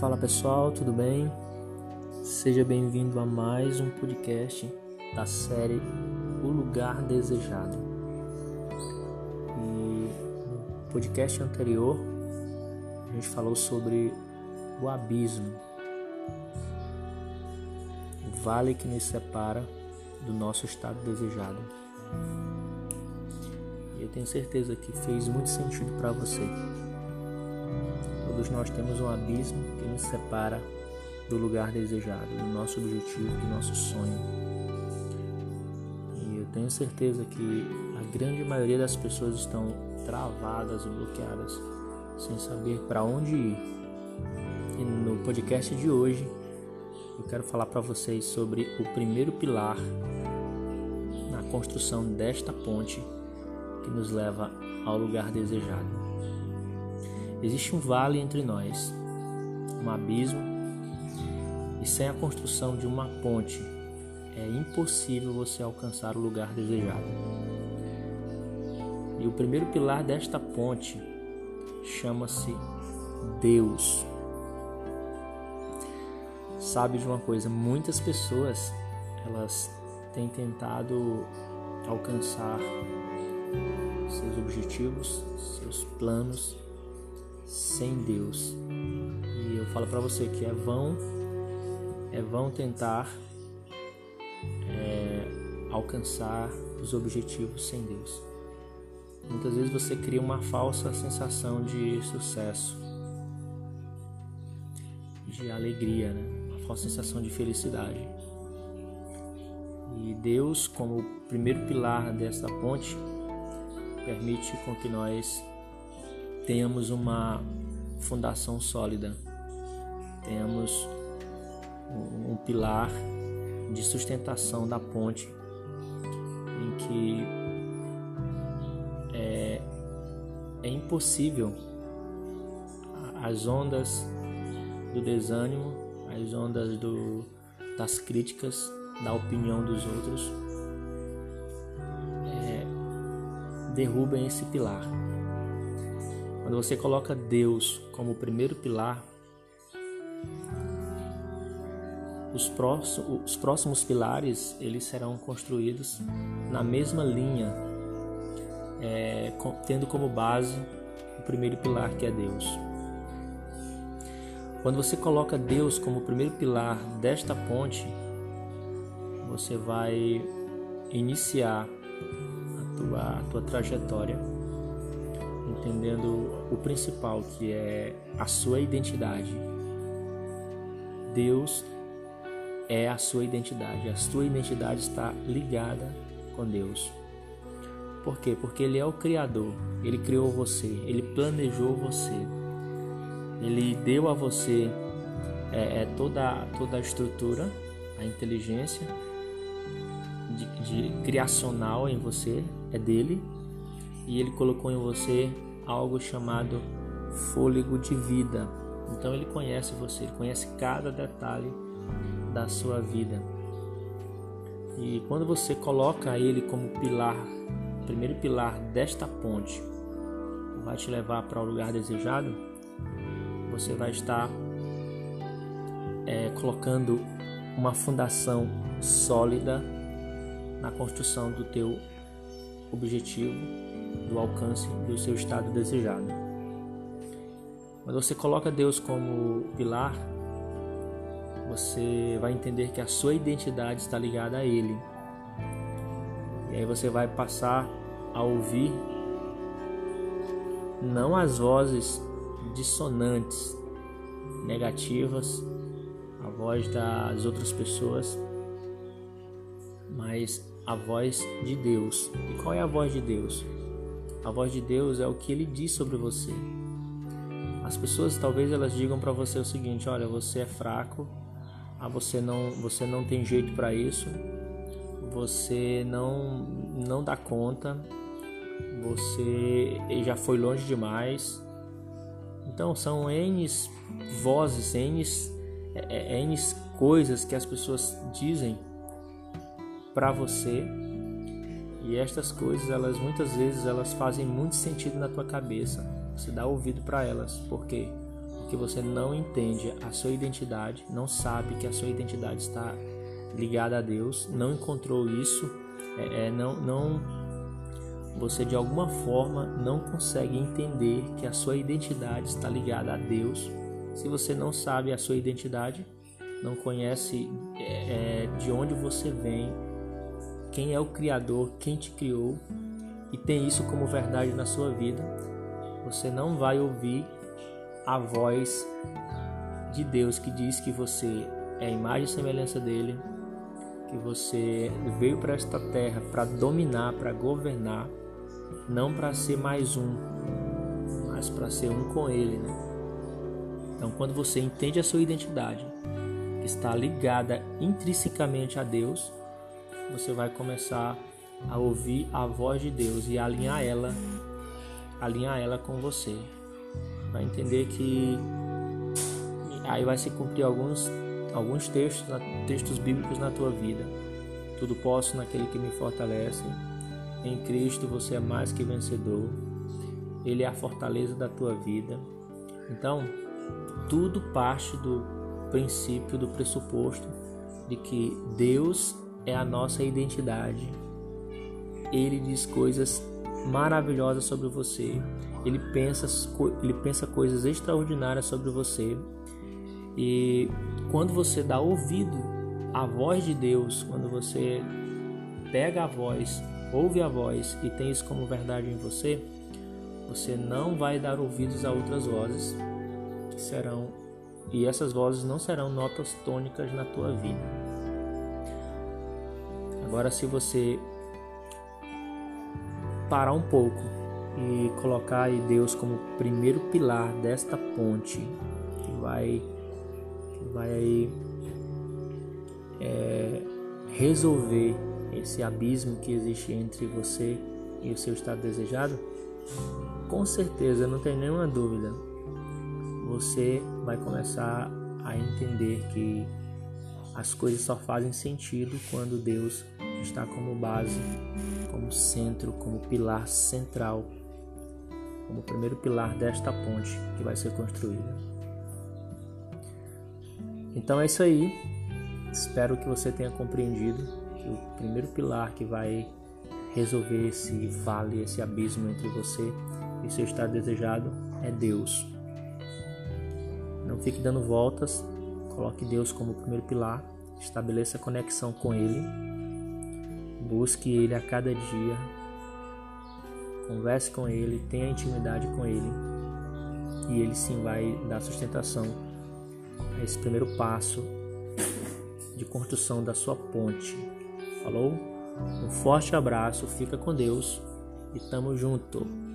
Fala pessoal, tudo bem? Seja bem-vindo a mais um podcast da série O Lugar Desejado. E no podcast anterior a gente falou sobre o abismo, o vale que nos separa do nosso estado desejado. E eu tenho certeza que fez muito sentido para você. Todos nós temos um abismo nos separa do lugar desejado, do nosso objetivo, do nosso sonho. E eu tenho certeza que a grande maioria das pessoas estão travadas e bloqueadas, sem saber para onde ir. E no podcast de hoje, eu quero falar para vocês sobre o primeiro pilar na construção desta ponte que nos leva ao lugar desejado. Existe um vale entre nós, um abismo, e sem a construção de uma ponte é impossível você alcançar o lugar desejado. E o primeiro pilar desta ponte chama-se Deus. Sabe de uma coisa, muitas pessoas elas têm tentado alcançar seus objetivos, seus planos sem Deus. Falo para você que é vão, é vão tentar é, alcançar os objetivos sem Deus. Muitas vezes você cria uma falsa sensação de sucesso, de alegria, né? uma falsa sensação de felicidade. E Deus, como o primeiro pilar dessa ponte, permite com que nós tenhamos uma fundação sólida, tenhamos um pilar de sustentação da ponte em que é, é impossível as ondas do desânimo, as ondas do, das críticas, da opinião dos outros é, derrubem esse pilar. Quando você coloca Deus como o primeiro pilar, os próximos, os próximos pilares eles serão construídos na mesma linha, é, tendo como base o primeiro pilar que é Deus. Quando você coloca Deus como o primeiro pilar desta ponte, você vai iniciar a tua, a tua trajetória entendendo o principal, que é a sua identidade. Deus é a sua identidade, a sua identidade está ligada com Deus. Por quê? Porque Ele é o Criador, Ele criou você, Ele planejou você, Ele deu a você é, é toda, toda a estrutura, a inteligência de, de criacional em você, é dele, e Ele colocou em você algo chamado fôlego de vida. Então ele conhece você, ele conhece cada detalhe da sua vida. E quando você coloca ele como pilar, primeiro pilar desta ponte, vai te levar para o lugar desejado, você vai estar é, colocando uma fundação sólida na construção do teu objetivo do alcance do seu estado desejado. Quando você coloca Deus como pilar, você vai entender que a sua identidade está ligada a Ele. E aí você vai passar a ouvir não as vozes dissonantes, negativas, a voz das outras pessoas, mas a voz de Deus. E qual é a voz de Deus? A voz de Deus é o que ele diz sobre você. As pessoas talvez elas digam para você o seguinte: olha, você é fraco, ah, você não, você não tem jeito para isso, você não não dá conta, você já foi longe demais. Então são N vozes, N, é, é, N coisas que as pessoas dizem para você e estas coisas, elas muitas vezes elas fazem muito sentido na tua cabeça. Você dá ouvido para elas. Por quê? Porque você não entende a sua identidade, não sabe que a sua identidade está ligada a Deus, não encontrou isso, é, é, não, não, você de alguma forma não consegue entender que a sua identidade está ligada a Deus. Se você não sabe a sua identidade, não conhece é, é de onde você vem, quem é o Criador, quem te criou, e tem isso como verdade na sua vida, você não vai ouvir a voz de Deus que diz que você é a imagem e semelhança dele, que você veio para esta terra para dominar, para governar, não para ser mais um, mas para ser um com ele, né? Então, quando você entende a sua identidade, que está ligada intrinsecamente a Deus, você vai começar a ouvir a voz de Deus e alinhar ela, alinhar ela com você. Vai entender que aí vai se cumprir alguns alguns textos, textos bíblicos na tua vida. Tudo posso naquele que me fortalece. Em Cristo você é mais que vencedor. Ele é a fortaleza da tua vida. Então, tudo parte do princípio, do pressuposto de que Deus é a nossa identidade. Ele diz coisas maravilhosas sobre você. Ele pensa, ele pensa coisas extraordinárias sobre você. E quando você dá ouvido à voz de Deus, quando você pega a voz, ouve a voz e tem isso como verdade em você, você não vai dar ouvidos a outras vozes que serão e essas vozes não serão notas tônicas na tua vida. Agora se você parar um pouco e colocar Deus como primeiro pilar desta ponte que vai que vai aí é, resolver esse abismo que existe entre você e o seu estado desejado, com certeza, não tem nenhuma dúvida, você vai começar a entender que as coisas só fazem sentido quando Deus está como base, como centro, como pilar central, como primeiro pilar desta ponte que vai ser construída. Então é isso aí. Espero que você tenha compreendido que o primeiro pilar que vai resolver esse vale, esse abismo entre você e seu estado desejado é Deus. Não fique dando voltas, coloque Deus como primeiro pilar, estabeleça conexão com Ele, busque Ele a cada dia, converse com Ele, tenha intimidade com Ele e Ele sim vai dar sustentação a esse primeiro passo de construção da sua ponte. Falou? Um forte abraço, fica com Deus e tamo junto.